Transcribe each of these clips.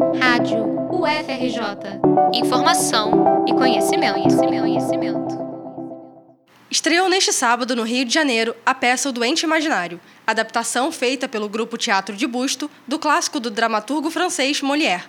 Rádio UFRJ. Informação e conhecimento, conhecimento, conhecimento. Estreou neste sábado, no Rio de Janeiro, a peça O Doente Imaginário, adaptação feita pelo grupo Teatro de Busto do clássico do dramaturgo francês Molière.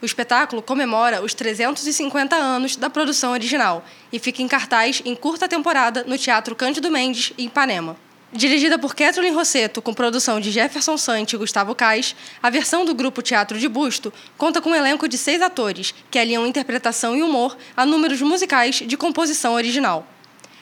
O espetáculo comemora os 350 anos da produção original e fica em cartaz em curta temporada no Teatro Cândido Mendes, em Ipanema. Dirigida por Kathleen Rosseto, com produção de Jefferson Sante e Gustavo Cais, a versão do grupo Teatro de Busto conta com um elenco de seis atores, que aliam interpretação e humor a números musicais de composição original.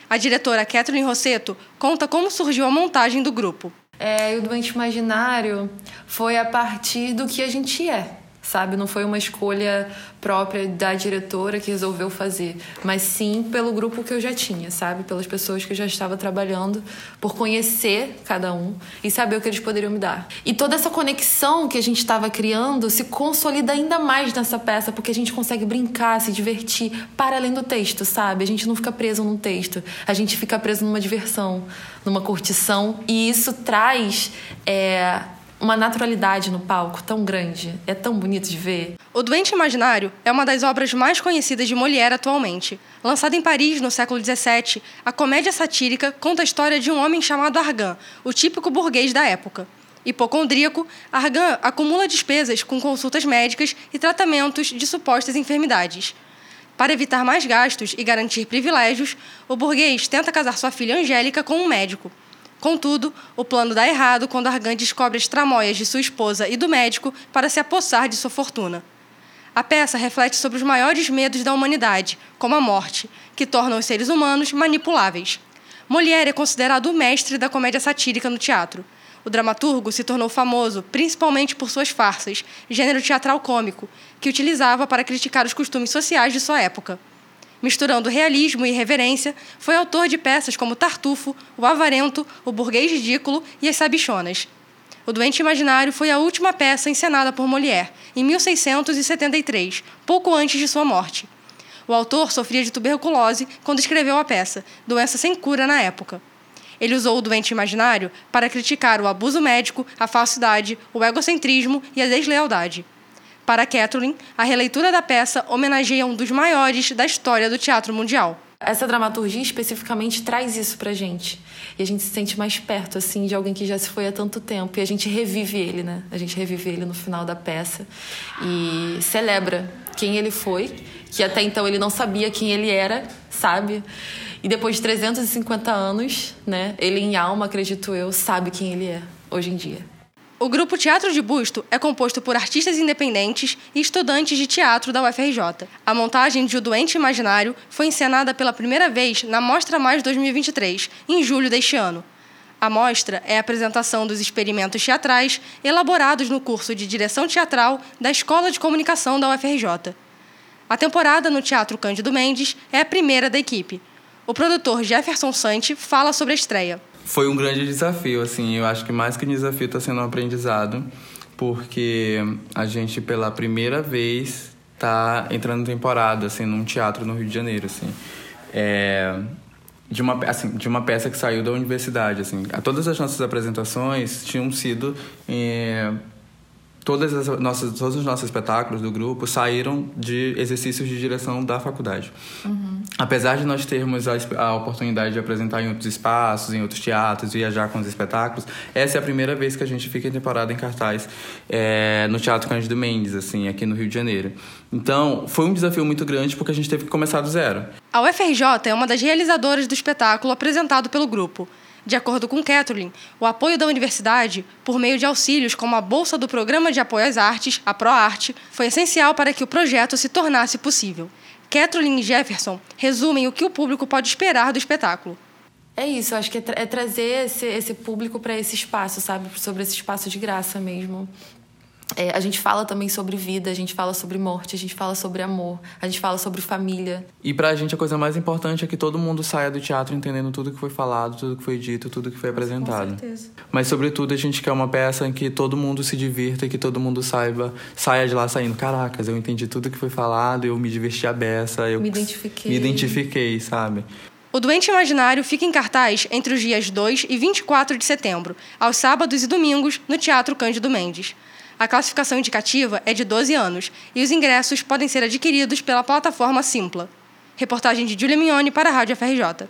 A diretora Kathleen Rosseto conta como surgiu a montagem do grupo. É, o Doente Imaginário foi a partir do que a gente é sabe? Não foi uma escolha própria da diretora que resolveu fazer, mas sim pelo grupo que eu já tinha, sabe? Pelas pessoas que eu já estava trabalhando, por conhecer cada um e saber o que eles poderiam me dar. E toda essa conexão que a gente estava criando se consolida ainda mais nessa peça, porque a gente consegue brincar, se divertir para além do texto, sabe? A gente não fica preso num texto, a gente fica preso numa diversão, numa curtição, e isso traz. É, uma naturalidade no palco tão grande. É tão bonito de ver. O Doente Imaginário é uma das obras mais conhecidas de Molière atualmente. Lançada em Paris no século XVII, a comédia satírica conta a história de um homem chamado Argan, o típico burguês da época. Hipocondríaco, Argan acumula despesas com consultas médicas e tratamentos de supostas enfermidades. Para evitar mais gastos e garantir privilégios, o burguês tenta casar sua filha Angélica com um médico. Contudo, o plano dá errado quando Argan descobre as tramóias de sua esposa e do médico para se apossar de sua fortuna. A peça reflete sobre os maiores medos da humanidade, como a morte, que tornam os seres humanos manipuláveis. Molière é considerado o mestre da comédia satírica no teatro. O dramaturgo se tornou famoso principalmente por suas farsas, gênero teatral cômico, que utilizava para criticar os costumes sociais de sua época misturando realismo e reverência, foi autor de peças como Tartufo, O Avarento, O Burguês Ridículo e As Sabichonas. O Doente Imaginário foi a última peça encenada por Molière, em 1673, pouco antes de sua morte. O autor sofria de tuberculose quando escreveu a peça, doença sem cura na época. Ele usou o doente imaginário para criticar o abuso médico, a falsidade, o egocentrismo e a deslealdade. Para Kathleen, a releitura da peça homenageia um dos maiores da história do teatro mundial. Essa dramaturgia especificamente traz isso pra gente. E a gente se sente mais perto, assim, de alguém que já se foi há tanto tempo. E a gente revive ele, né? A gente revive ele no final da peça. E celebra quem ele foi, que até então ele não sabia quem ele era, sabe? E depois de 350 anos, né? Ele em alma, acredito eu, sabe quem ele é hoje em dia. O grupo Teatro de Busto é composto por artistas independentes e estudantes de teatro da UFRJ. A montagem de O Doente Imaginário foi encenada pela primeira vez na Mostra Mais 2023, em julho deste ano. A mostra é a apresentação dos experimentos teatrais elaborados no curso de Direção Teatral da Escola de Comunicação da UFRJ. A temporada no Teatro Cândido Mendes é a primeira da equipe. O produtor Jefferson Sante fala sobre a estreia foi um grande desafio, assim. Eu acho que mais que um desafio está sendo um aprendizado, porque a gente pela primeira vez está entrando temporada, assim, num teatro no Rio de Janeiro, assim. É, de uma, assim, de uma peça que saiu da universidade, assim. Todas as nossas apresentações tinham sido é, todas as nossas, todos os nossos espetáculos do grupo saíram de exercícios de direção da faculdade. Uhum. Apesar de nós termos a, a, oportunidade de apresentar em outros espaços, em outros teatros, viajar com os espetáculos, essa é a primeira vez que a gente fica em temporada em cartaz é, no Teatro Cândido Mendes, assim, aqui no Rio de Janeiro. Então, foi um desafio muito grande porque a gente teve que começar do zero. A UFRJ é uma das realizadoras do espetáculo apresentado pelo grupo. De acordo com Kathleen, o apoio da universidade, por meio de auxílios como a bolsa do Programa de Apoio às Artes, a ProArte, foi essencial para que o projeto se tornasse possível. Kathleen e Jefferson resumem o que o público pode esperar do espetáculo. É isso, acho que é, tra é trazer esse, esse público para esse espaço, sabe? Sobre esse espaço de graça mesmo. É, a gente fala também sobre vida, a gente fala sobre morte, a gente fala sobre amor, a gente fala sobre família. E pra gente a coisa mais importante é que todo mundo saia do teatro entendendo tudo que foi falado, tudo que foi dito, tudo que foi apresentado. Com certeza. Mas sobretudo a gente quer uma peça em que todo mundo se divirta e que todo mundo saiba, saia de lá saindo, caracas, eu entendi tudo que foi falado, eu me diverti a beça, eu me identifiquei. Me identifiquei, sabe? O Doente Imaginário fica em cartaz entre os dias 2 e 24 de setembro, aos sábados e domingos, no Teatro Cândido Mendes. A classificação indicativa é de 12 anos e os ingressos podem ser adquiridos pela plataforma Simpla. Reportagem de Julia Mignoni para a Rádio FRJ.